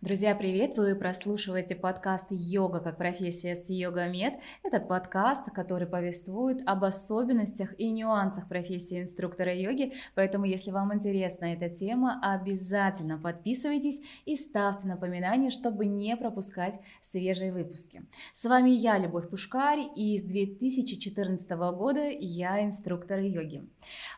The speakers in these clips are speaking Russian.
Друзья, привет! Вы прослушиваете подкаст «Йога как профессия» с Йога Мед. Этот подкаст, который повествует об особенностях и нюансах профессии инструктора йоги, поэтому если вам интересна эта тема, обязательно подписывайтесь и ставьте напоминания, чтобы не пропускать свежие выпуски. С вами я, Любовь Пушкарь, и с 2014 года я инструктор йоги.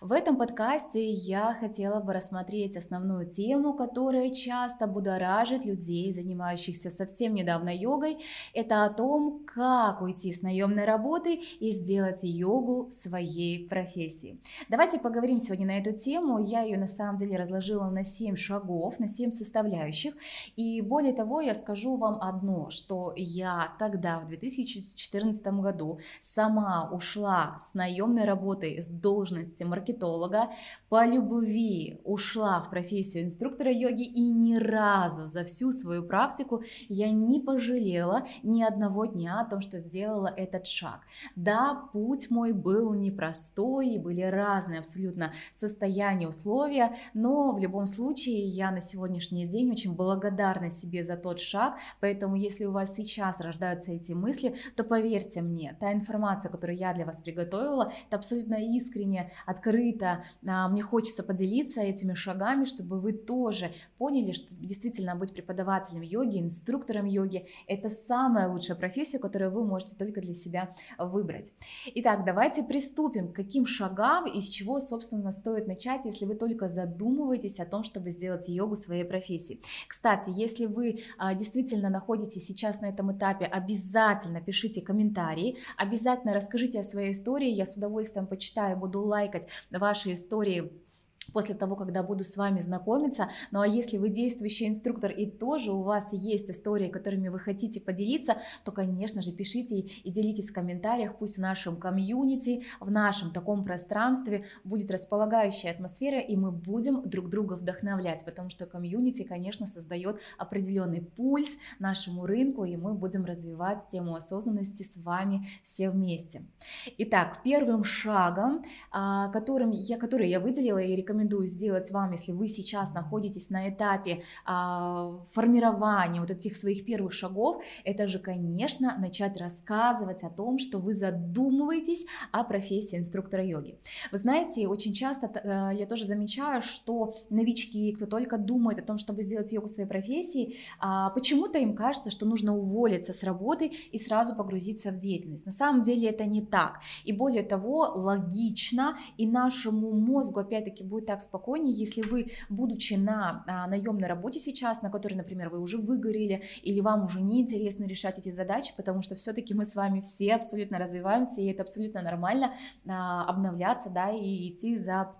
В этом подкасте я хотела бы рассмотреть основную тему, которая часто будоражит людей, занимающихся совсем недавно йогой, это о том, как уйти с наемной работы и сделать йогу своей профессией. Давайте поговорим сегодня на эту тему. Я ее на самом деле разложила на 7 шагов, на 7 составляющих. И более того, я скажу вам одно, что я тогда, в 2014 году, сама ушла с наемной работы, с должности маркетолога, по любви ушла в профессию инструктора йоги и ни разу за всю всю свою практику я не пожалела ни одного дня о том, что сделала этот шаг. Да, путь мой был непростой, и были разные абсолютно состояния, условия, но в любом случае я на сегодняшний день очень благодарна себе за тот шаг, поэтому если у вас сейчас рождаются эти мысли, то поверьте мне, та информация, которую я для вас приготовила, это абсолютно искренне, открыто, а, мне хочется поделиться этими шагами, чтобы вы тоже поняли, что действительно быть преподавателем преподавателем йоги, инструктором йоги. Это самая лучшая профессия, которую вы можете только для себя выбрать. Итак, давайте приступим к каким шагам и с чего, собственно, стоит начать, если вы только задумываетесь о том, чтобы сделать йогу своей профессией. Кстати, если вы а, действительно находитесь сейчас на этом этапе, обязательно пишите комментарии, обязательно расскажите о своей истории, я с удовольствием почитаю, буду лайкать ваши истории после того, когда буду с вами знакомиться. Ну а если вы действующий инструктор и тоже у вас есть истории, которыми вы хотите поделиться, то, конечно же, пишите и делитесь в комментариях. Пусть в нашем комьюнити, в нашем таком пространстве будет располагающая атмосфера, и мы будем друг друга вдохновлять, потому что комьюнити, конечно, создает определенный пульс нашему рынку, и мы будем развивать тему осознанности с вами все вместе. Итак, первым шагом, а, которым я, который я выделила и рекомендую рекомендую сделать вам, если вы сейчас находитесь на этапе а, формирования вот этих своих первых шагов, это же, конечно, начать рассказывать о том, что вы задумываетесь о профессии инструктора йоги. Вы знаете, очень часто а, я тоже замечаю, что новички, кто только думает о том, чтобы сделать йогу своей профессией, а, почему-то им кажется, что нужно уволиться с работы и сразу погрузиться в деятельность. На самом деле это не так. И более того, логично, и нашему мозгу, опять-таки, будет так спокойнее, если вы, будучи на а, наемной работе сейчас, на которой, например, вы уже выгорели, или вам уже неинтересно решать эти задачи, потому что все-таки мы с вами все абсолютно развиваемся, и это абсолютно нормально а, обновляться, да, и идти за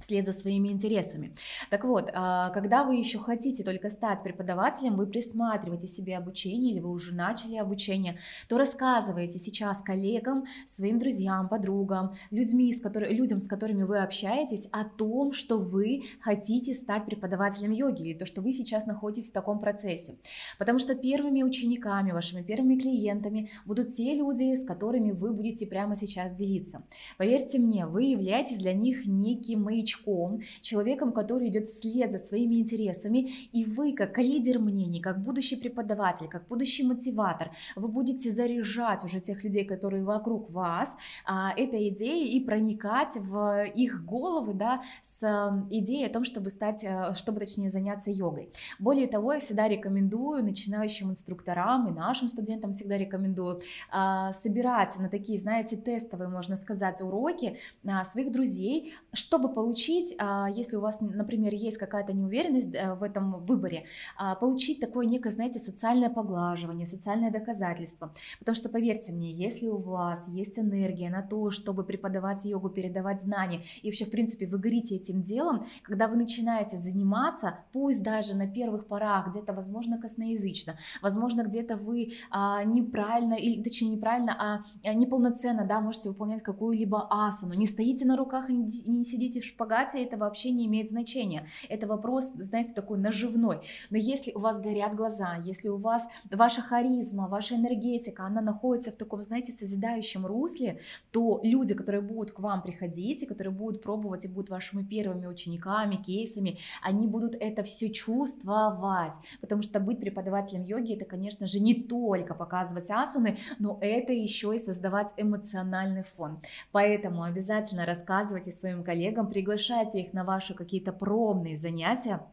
вслед за своими интересами. Так вот, а, когда вы еще хотите только стать преподавателем, вы присматриваете себе обучение или вы уже начали обучение, то рассказывайте сейчас коллегам, своим друзьям, подругам, людьми, с которыми, людям, с которыми вы общаетесь, о том, что вы хотите стать преподавателем йоги или то, что вы сейчас находитесь в таком процессе. Потому что первыми учениками, вашими первыми клиентами будут те люди, с которыми вы будете прямо сейчас делиться. Поверьте мне, вы являетесь для них неким маячком новичком, человеком, который идет вслед за своими интересами, и вы, как лидер мнений, как будущий преподаватель, как будущий мотиватор, вы будете заряжать уже тех людей, которые вокруг вас, а, этой идеей и проникать в их головы, да, с идеей о том, чтобы стать, э, чтобы точнее заняться йогой. Более того, я всегда рекомендую начинающим инструкторам и нашим студентам всегда рекомендую а, собирать на такие, знаете, тестовые, можно сказать, уроки а, своих друзей, чтобы получить получить, а, если у вас, например, есть какая-то неуверенность э, в этом выборе, а, получить такое некое, знаете, социальное поглаживание, социальное доказательство. Потому что, поверьте мне, если у вас есть энергия на то, чтобы преподавать йогу, передавать знания, и вообще, в принципе, вы горите этим делом, когда вы начинаете заниматься, пусть даже на первых порах, где-то, возможно, косноязычно, возможно, где-то вы а, неправильно, или точнее неправильно, а, неполноценно, да, можете выполнять какую-либо асану, не стоите на руках и не сидите в шпагате, богатее, это вообще не имеет значения. Это вопрос, знаете, такой наживной. Но если у вас горят глаза, если у вас ваша харизма, ваша энергетика, она находится в таком, знаете, созидающем русле, то люди, которые будут к вам приходить, и которые будут пробовать и будут вашими первыми учениками, кейсами, они будут это все чувствовать. Потому что быть преподавателем йоги, это, конечно же, не только показывать асаны, но это еще и создавать эмоциональный фон. Поэтому обязательно рассказывайте своим коллегам, приглашайте их на ваши какие-то пробные занятия,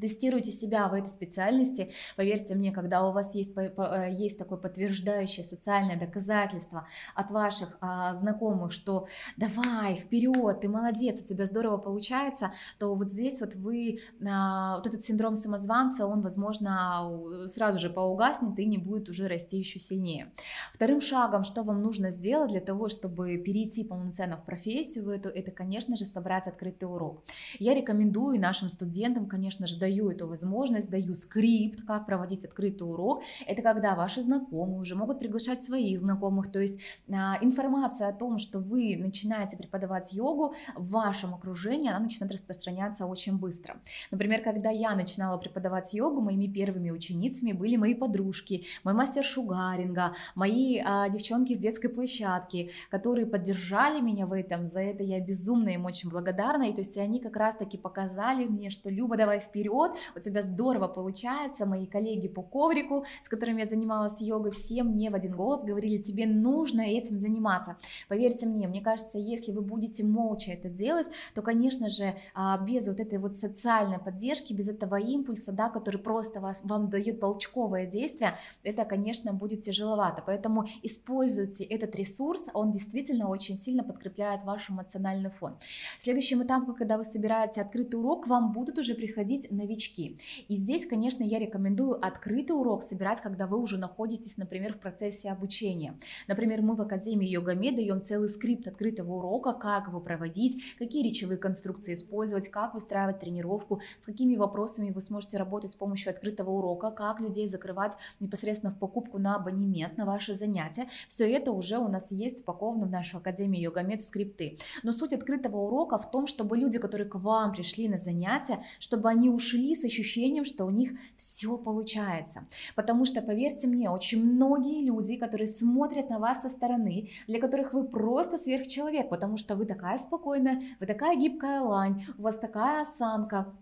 тестируйте себя в этой специальности. Поверьте мне, когда у вас есть, э, есть такое подтверждающее социальное доказательство от ваших а, знакомых, что давай, вперед, ты молодец, у тебя здорово получается, то вот здесь вот вы, а, вот этот синдром самозванца, он, возможно, сразу же поугаснет и не будет уже расти еще сильнее. Вторым шагом, что вам нужно сделать для того, чтобы перейти полноценно в профессию в эту, это, конечно же, собрать открытый урок. Я рекомендую нашим студентам, конечно же, даю эту возможность, даю скрипт, как проводить открытый урок. Это когда ваши знакомые уже могут приглашать своих знакомых, то есть а, информация о том, что вы начинаете преподавать йогу в вашем окружении, она начинает распространяться очень быстро. Например, когда я начинала преподавать йогу, моими первыми ученицами были мои подружки, мой мастер шугаринга, мои а, девчонки с детской площадки, которые поддержали меня в этом, за это я безумно им очень благодарна, и то есть они как раз-таки показали мне, что Люба, давай вперед, вперед, у тебя здорово получается, мои коллеги по коврику, с которыми я занималась йогой, все мне в один голос говорили, тебе нужно этим заниматься. Поверьте мне, мне кажется, если вы будете молча это делать, то, конечно же, а, без вот этой вот социальной поддержки, без этого импульса, да, который просто вас, вам дает толчковое действие, это, конечно, будет тяжеловато. Поэтому используйте этот ресурс, он действительно очень сильно подкрепляет ваш эмоциональный фон. Следующим этапом, когда вы собираете открытый урок, вам будут уже приходить новички. И здесь, конечно, я рекомендую открытый урок собирать, когда вы уже находитесь, например, в процессе обучения. Например, мы в Академии Йогаме даем целый скрипт открытого урока, как его проводить, какие речевые конструкции использовать, как выстраивать тренировку, с какими вопросами вы сможете работать с помощью открытого урока, как людей закрывать непосредственно в покупку на абонемент, на ваши занятия. Все это уже у нас есть упаковано в нашу Академию Йогамед скрипты. Но суть открытого урока в том, чтобы люди, которые к вам пришли на занятия, чтобы они ушли ушли с ощущением, что у них все получается. Потому что, поверьте мне, очень многие люди, которые смотрят на вас со стороны, для которых вы просто сверхчеловек, потому что вы такая спокойная, вы такая гибкая лань, у вас такая осанка,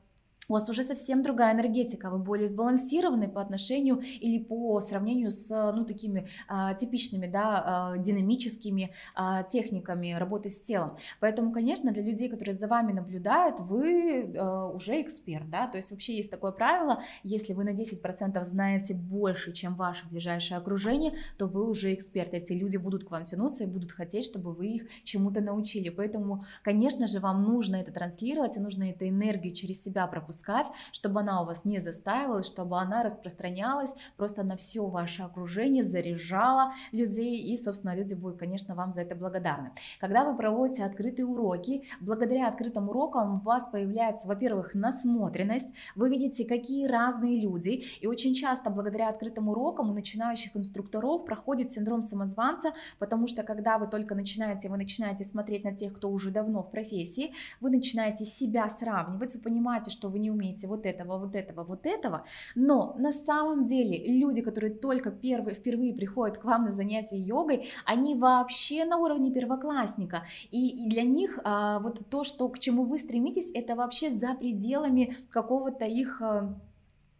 у вас уже совсем другая энергетика, вы более сбалансированы по отношению или по сравнению с ну, такими а, типичными да, а, динамическими а, техниками работы с телом. Поэтому, конечно, для людей, которые за вами наблюдают, вы а, уже эксперт. Да? То есть вообще есть такое правило, если вы на 10% знаете больше, чем ваше ближайшее окружение, то вы уже эксперт. Эти люди будут к вам тянуться и будут хотеть, чтобы вы их чему-то научили. Поэтому, конечно же, вам нужно это транслировать, и нужно эту энергию через себя пропускать пропускать, чтобы она у вас не застаивалась, чтобы она распространялась просто на все ваше окружение, заряжала людей, и, собственно, люди будут, конечно, вам за это благодарны. Когда вы проводите открытые уроки, благодаря открытым урокам у вас появляется, во-первых, насмотренность, вы видите, какие разные люди, и очень часто благодаря открытым урокам у начинающих инструкторов проходит синдром самозванца, потому что когда вы только начинаете, вы начинаете смотреть на тех, кто уже давно в профессии, вы начинаете себя сравнивать, вы понимаете, что вы не умеете вот этого, вот этого, вот этого. Но на самом деле люди, которые только первые, впервые приходят к вам на занятия йогой, они вообще на уровне первоклассника. И, для них а, вот то, что, к чему вы стремитесь, это вообще за пределами какого-то их...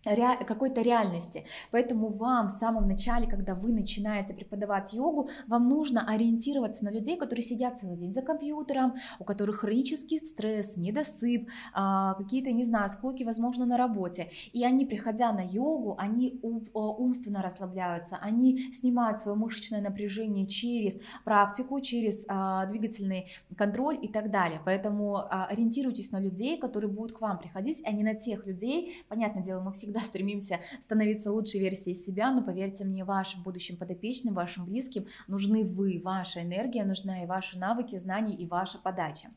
Какой-то реальности. Поэтому вам в самом начале, когда вы начинаете преподавать йогу, вам нужно ориентироваться на людей, которые сидят целый день за компьютером, у которых хронический стресс, недосып, а, какие-то, не знаю, склоки, возможно, на работе. И они, приходя на йогу, они умственно расслабляются, они снимают свое мышечное напряжение через практику, через а, двигательный контроль и так далее. Поэтому а, ориентируйтесь на людей, которые будут к вам приходить, а не на тех людей, понятное дело, мы всегда всегда стремимся становиться лучшей версией себя, но поверьте мне, вашим будущим подопечным, вашим близким нужны вы, ваша энергия, нужна и ваши навыки, знания и ваша подача.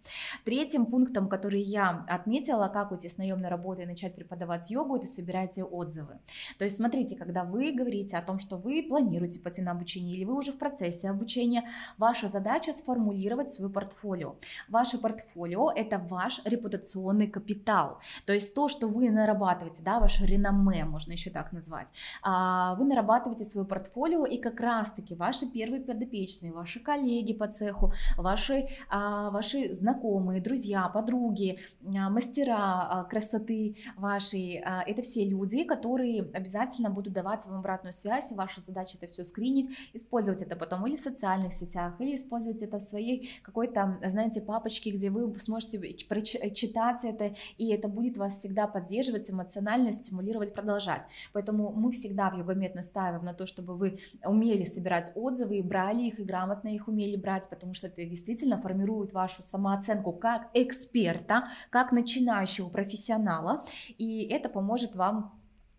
Третьим пунктом, который я отметила, как уйти с наемной работы и начать преподавать йогу, это собирайте отзывы. То есть смотрите, когда вы говорите о том, что вы планируете пойти на обучение или вы уже в процессе обучения, ваша задача сформулировать свое портфолио. Ваше портфолио – это ваш репутационный капитал. То есть то, что вы нарабатываете, да, ваше реноме, можно еще так назвать, а, вы нарабатываете свое портфолио, и как раз-таки ваши первые подопечные, ваши коллеги по цеху, ваши, а, ваши знакомые, друзья, подруги, а, мастера красоты вашей, это все люди, которые обязательно будут давать вам обратную связь, и ваша задача это все скринить, использовать это потом или в социальных сетях, или использовать это в своей какой-то, знаете, папочке, где вы сможете читать это, и это будет вас всегда поддерживать, эмоционально стимулировать, продолжать. Поэтому мы всегда в Йогомед настаиваем на то, чтобы вы умели собирать отзывы и брали их, и грамотно их умели брать, потому что это действительно формирует вашу самооценку как эксперта, как начинающего профессионала, и это поможет вам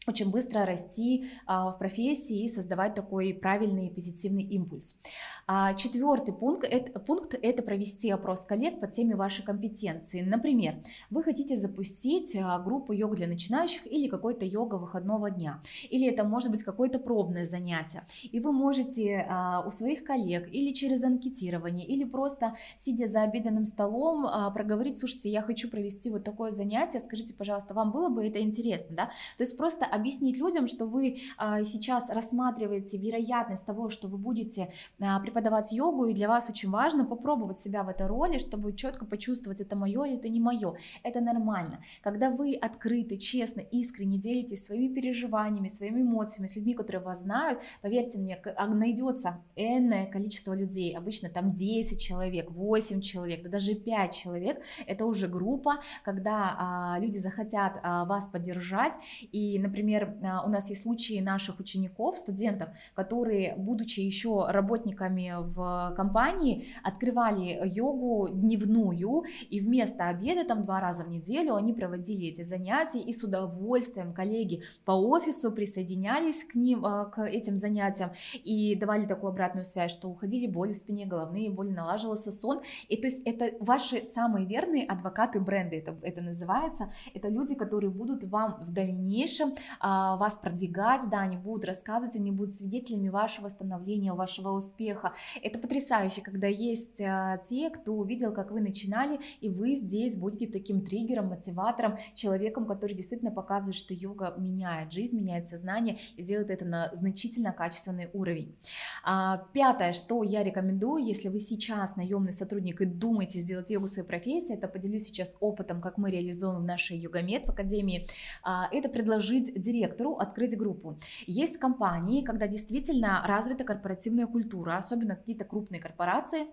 очень быстро расти а, в профессии и создавать такой правильный позитивный импульс. А, четвертый пункт это, пункт – это провести опрос коллег по теме вашей компетенции. Например, вы хотите запустить а, группу йога для начинающих или какой-то йога выходного дня, или это может быть какое-то пробное занятие, и вы можете у своих коллег или через анкетирование, или просто сидя за обеденным столом проговорить, слушайте, я хочу провести вот такое занятие, скажите, пожалуйста, вам было бы это интересно, да? То есть просто объяснить людям, что вы а, сейчас рассматриваете вероятность того, что вы будете а, преподавать йогу, и для вас очень важно попробовать себя в этой роли, чтобы четко почувствовать, это мое или это не мое. Это нормально. Когда вы открыты, честно, искренне делитесь своими переживаниями, своими эмоциями с людьми, которые вас знают, поверьте мне, а, найдется энное количество людей, обычно там 10 человек, 8 человек, да даже 5 человек, это уже группа, когда а, люди захотят а, вас поддержать, и, например, Например, а, у нас есть случаи наших учеников, студентов, которые, будучи еще работниками в компании, открывали йогу дневную, и вместо обеда, там два раза в неделю, они проводили эти занятия, и с удовольствием коллеги по офису присоединялись к ним, а, к этим занятиям, и давали такую обратную связь, что уходили боли в спине, головные боли, налаживался сон, и то есть это ваши самые верные адвокаты бренда, это, это называется, это люди, которые будут вам в дальнейшем вас продвигать, да, они будут рассказывать, они будут свидетелями вашего становления, вашего успеха. Это потрясающе, когда есть а, те, кто увидел, как вы начинали, и вы здесь будете таким триггером, мотиватором, человеком, который действительно показывает, что йога меняет жизнь, меняет сознание и делает это на значительно качественный уровень. А, пятое, что я рекомендую, если вы сейчас наемный сотрудник и думаете сделать йогу своей профессией, это поделюсь сейчас опытом, как мы реализуем в нашей йогамед в Академии, это предложить директору открыть группу. Есть компании, когда действительно развита корпоративная культура, особенно какие-то крупные корпорации,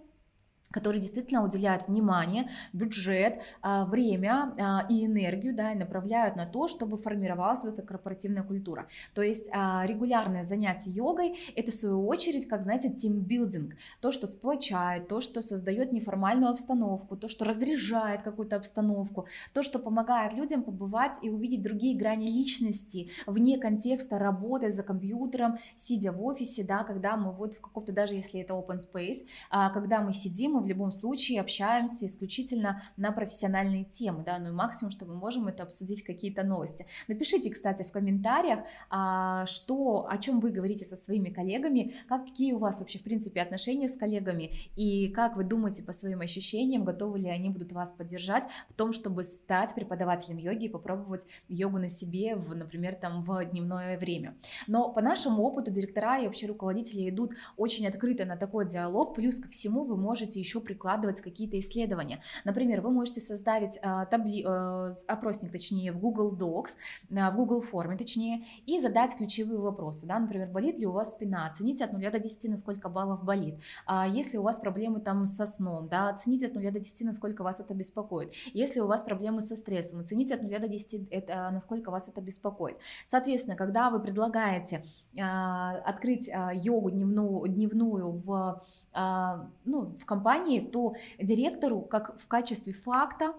которые действительно уделяют внимание, бюджет, а, время а, и энергию, да, и направляют на то, чтобы формировалась вот эта корпоративная культура. То есть а, регулярное занятие йогой – это в свою очередь, как, знаете, тимбилдинг, то, что сплочает, то, что создает неформальную обстановку, то, что разряжает какую-то обстановку, то, что помогает людям побывать и увидеть другие грани личности вне контекста работы за компьютером, сидя в офисе, да, когда мы вот в каком-то, даже если это open space, когда мы сидим, в любом случае общаемся исключительно на профессиональные темы, да, ну и максимум, что мы можем, это обсудить какие-то новости. Напишите, кстати, в комментариях, а, что, о чем вы говорите со своими коллегами, какие у вас вообще, в принципе, отношения с коллегами, и как вы думаете по своим ощущениям, готовы ли они будут вас поддержать в том, чтобы стать преподавателем йоги и попробовать йогу на себе, в, например, там в дневное время. Но по нашему опыту директора и вообще руководители идут очень открыто на такой диалог, плюс ко всему вы можете еще прикладывать какие-то исследования. Например, вы можете создать а, табли... а, опросник, точнее, в Google Docs, а, в Google форме, точнее, и задать ключевые вопросы. Да? Например, болит ли у вас спина? Оцените от 0 до 10, на сколько баллов болит. А если у вас проблемы там со сном, да, оцените от 0 до 10, насколько вас это беспокоит. Если у вас проблемы со стрессом, оцените от 0 до 10, это, насколько вас это беспокоит. Соответственно, когда вы предлагаете а, открыть а, йогу дневную, дневную в, а, ну, в компании, то директору, как в качестве факта,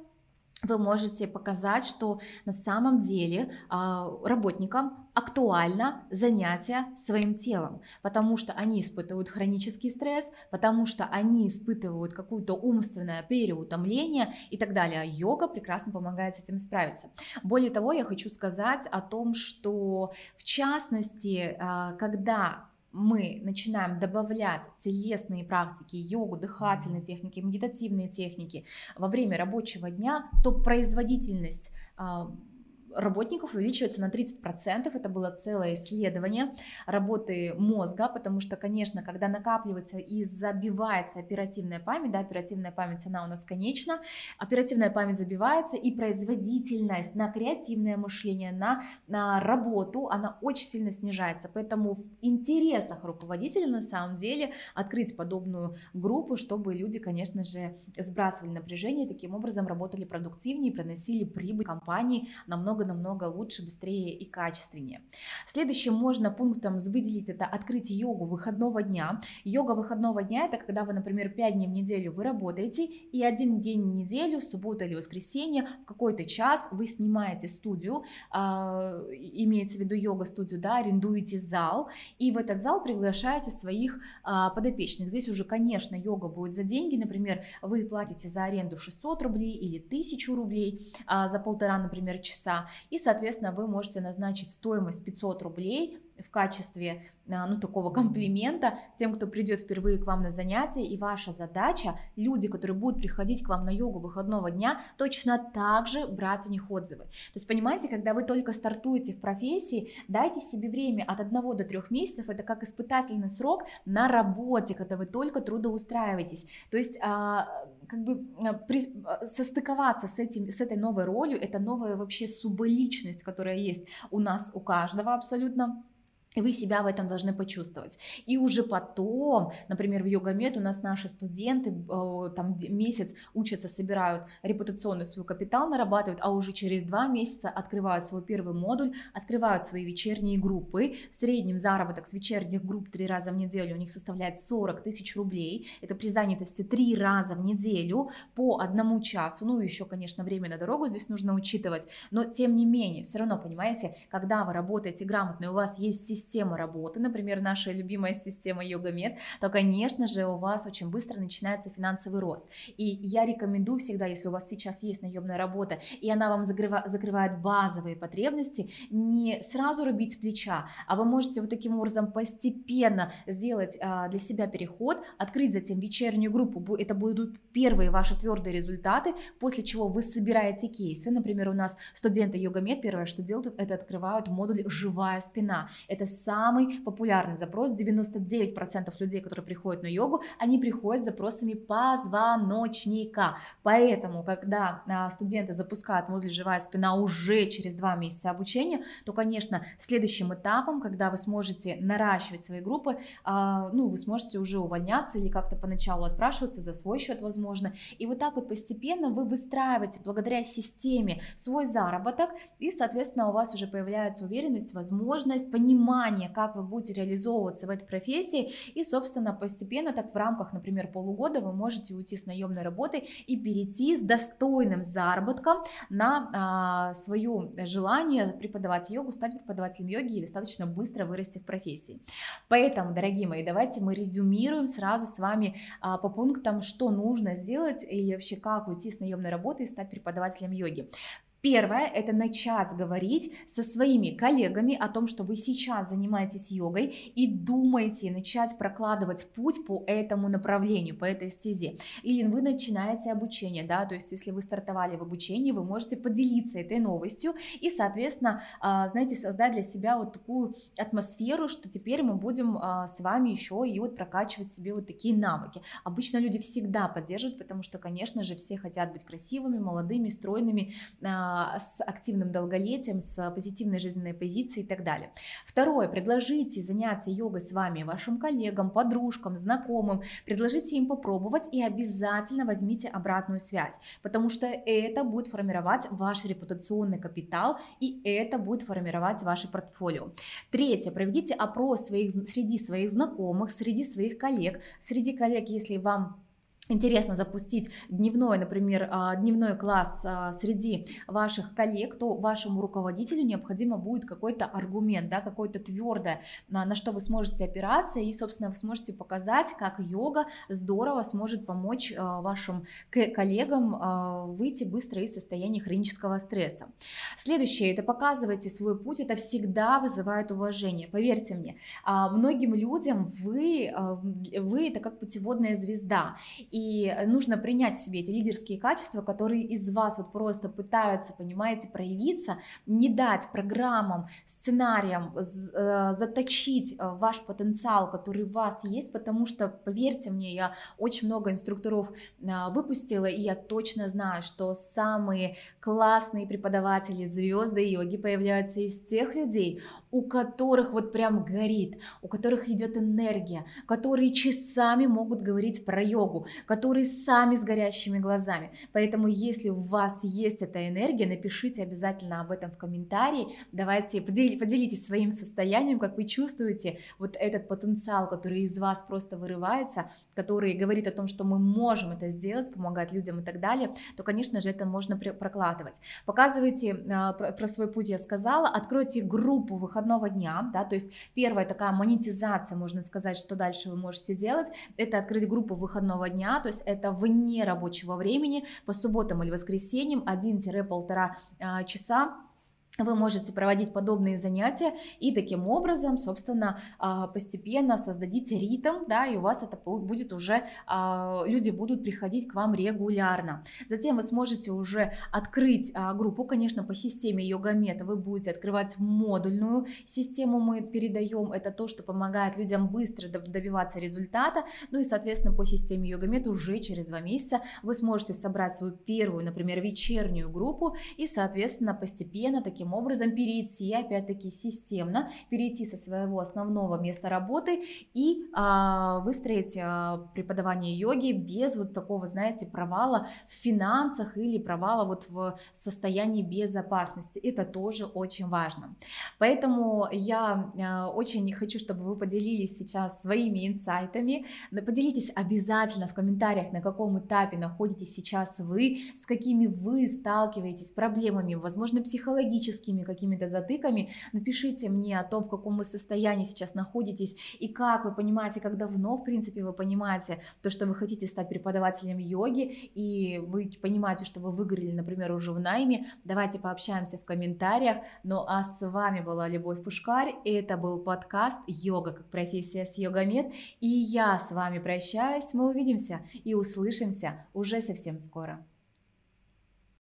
вы можете показать, что на самом деле а, работникам актуально занятие своим телом, потому что они испытывают хронический стресс, потому что они испытывают какое-то умственное переутомление и так далее. Йога прекрасно помогает с этим справиться. Более того, я хочу сказать о том, что в частности, а, когда мы начинаем добавлять телесные практики, йогу, дыхательные техники, медитативные техники во время рабочего дня, то производительность а, работников увеличивается на 30%. Это было целое исследование работы мозга, потому что, конечно, когда накапливается и забивается оперативная память, да, оперативная память, она у нас конечна, оперативная память забивается, и производительность на креативное мышление, на, на работу, она очень сильно снижается. Поэтому в интересах руководителя на самом деле открыть подобную группу, чтобы люди, конечно же, сбрасывали напряжение, таким образом работали продуктивнее, приносили прибыль компании намного намного лучше, быстрее и качественнее. Следующим можно пунктом выделить это открыть йогу выходного дня. Йога выходного дня это когда вы, например, 5 дней в неделю вы работаете и один день в неделю, суббота или воскресенье, в какой-то час вы снимаете студию, э, имеется в виду йога-студию, да, арендуете зал, и в этот зал приглашаете своих э, подопечных. Здесь уже, конечно, йога будет за деньги, например, вы платите за аренду 600 рублей или 1000 рублей э, за полтора, например, часа, и, соответственно, вы можете назначить стоимость 500 рублей в качестве а, ну, такого комплимента тем, кто придет впервые к вам на занятия, и ваша задача, люди, которые будут приходить к вам на йогу выходного дня, точно так же брать у них отзывы. То есть, понимаете, когда вы только стартуете в профессии, дайте себе время от 1 до 3 месяцев, это как испытательный срок на работе, когда вы только трудоустраиваетесь. То есть, а, как бы при, состыковаться с, этим, с этой новой ролью, это новая вообще субличность, которая есть у нас, у каждого абсолютно, вы себя в этом должны почувствовать. И уже потом, например, в йога-мед у нас наши студенты э, там месяц учатся, собирают репутационный свой капитал, нарабатывают, а уже через два месяца открывают свой первый модуль, открывают свои вечерние группы. В среднем заработок с вечерних групп три раза в неделю у них составляет 40 тысяч рублей. Это при занятости три раза в неделю по одному часу. Ну, еще, конечно, время на дорогу здесь нужно учитывать, но тем не менее, все равно, понимаете, когда вы работаете грамотно, и у вас есть система, система работы, например, наша любимая система Йогамед, то, конечно же, у вас очень быстро начинается финансовый рост. И я рекомендую всегда, если у вас сейчас есть наемная работа, и она вам закрывает базовые потребности, не сразу рубить с плеча, а вы можете вот таким образом постепенно сделать а, для себя переход, открыть затем вечернюю группу, это будут первые ваши твердые результаты, после чего вы собираете кейсы, например, у нас студенты йога-мед первое, что делают, это открывают модуль «Живая спина». Это самый популярный запрос. 99% людей, которые приходят на йогу, они приходят с запросами позвоночника. Поэтому, когда а, студенты запускают модуль «Живая спина» уже через два месяца обучения, то, конечно, следующим этапом, когда вы сможете наращивать свои группы, а, ну, вы сможете уже увольняться или как-то поначалу отпрашиваться за свой счет, возможно. И вот так вот постепенно вы выстраиваете благодаря системе свой заработок, и, соответственно, у вас уже появляется уверенность, возможность, понимание, понимание, как вы будете реализовываться в этой профессии, и, собственно, постепенно, так в рамках, например, полугода вы можете уйти с наемной работы и перейти с достойным заработком на а, свое желание преподавать йогу, стать преподавателем йоги и достаточно быстро вырасти в профессии. Поэтому, дорогие мои, давайте мы резюмируем сразу с вами а, по пунктам, что нужно сделать или вообще как уйти с наемной работы и стать преподавателем йоги. Первое – это начать говорить со своими коллегами о том, что вы сейчас занимаетесь йогой и думаете начать прокладывать путь по этому направлению, по этой стезе. Или вы начинаете обучение, да, то есть если вы стартовали в обучении, вы можете поделиться этой новостью и, соответственно, а, знаете, создать для себя вот такую атмосферу, что теперь мы будем а, с вами еще и вот прокачивать себе вот такие навыки. Обычно люди всегда поддерживают, потому что, конечно же, все хотят быть красивыми, молодыми, стройными, а, с активным долголетием, с позитивной жизненной позицией и так далее. Второе, предложите заняться йогой с вами вашим коллегам, подружкам, знакомым, предложите им попробовать и обязательно возьмите обратную связь, потому что это будет формировать ваш репутационный капитал и это будет формировать ваше портфолио. Третье, проведите опрос своих, среди своих знакомых, среди своих коллег, среди коллег, если вам интересно запустить дневной, например, а, дневной класс а, среди ваших коллег, то вашему руководителю необходимо будет какой-то аргумент, да, какое-то твердое, на что вы сможете опираться, и, собственно, вы сможете показать, как йога здорово сможет помочь а, вашим коллегам выйти быстро из состояния хронического стресса. Следующее, это показывайте свой путь, это всегда вызывает уважение. Поверьте мне, многим людям вы, вы это как путеводная звезда, и нужно принять в себе эти лидерские качества, которые из вас вот просто пытаются, понимаете, проявиться, не дать программам, сценариям э, заточить э, ваш потенциал, который у вас есть, потому что, поверьте мне, я очень много инструкторов э, выпустила, и я точно знаю, что самые классные преподаватели, звезды йоги появляются из тех людей, у которых вот прям горит, у которых идет энергия, которые часами могут говорить про йогу, которые сами с горящими глазами. Поэтому, если у вас есть эта энергия, напишите обязательно об этом в комментарии. Давайте поделитесь своим состоянием, как вы чувствуете вот этот потенциал, который из вас просто вырывается, который говорит о том, что мы можем это сделать, помогать людям и так далее, то, конечно же, это можно прокладывать. Показывайте а, про свой путь, я сказала, откройте группу выходного дня, да, то есть первая такая монетизация, можно сказать, что дальше вы можете делать, это открыть группу выходного дня, то есть это вне рабочего времени, по субботам или воскресеньям 1-1,5 а, часа вы можете проводить подобные занятия и таким образом, собственно, а, постепенно создадите ритм, да, и у вас это будет уже, а, люди будут приходить к вам регулярно. Затем вы сможете уже открыть а, группу, конечно, по системе йога-мета. Вы будете открывать модульную систему, мы передаем, это то, что помогает людям быстро добиваться результата, ну и, соответственно, по системе йога-мет уже через два месяца вы сможете собрать свою первую, например, вечернюю группу и, соответственно, постепенно таким таким образом перейти, опять-таки, системно, перейти со своего основного места работы и а, выстроить а, преподавание йоги без вот такого, знаете, провала в финансах или провала вот в состоянии безопасности. Это тоже очень важно. Поэтому я а, очень хочу, чтобы вы поделились сейчас своими инсайтами. Поделитесь обязательно в комментариях, на каком этапе находитесь сейчас вы, с какими вы сталкиваетесь проблемами, возможно, психологическими, психологическими какими-то затыками, напишите мне о том, в каком вы состоянии сейчас находитесь и как вы понимаете, как давно, в принципе, вы понимаете то, что вы хотите стать преподавателем йоги, и вы понимаете, что вы выиграли, например, уже в найме. Давайте пообщаемся в комментариях. Ну а с вами была Любовь Пушкарь, и это был подкаст «Йога как профессия с Йогомед», и я с вами прощаюсь. Мы увидимся и услышимся уже совсем скоро.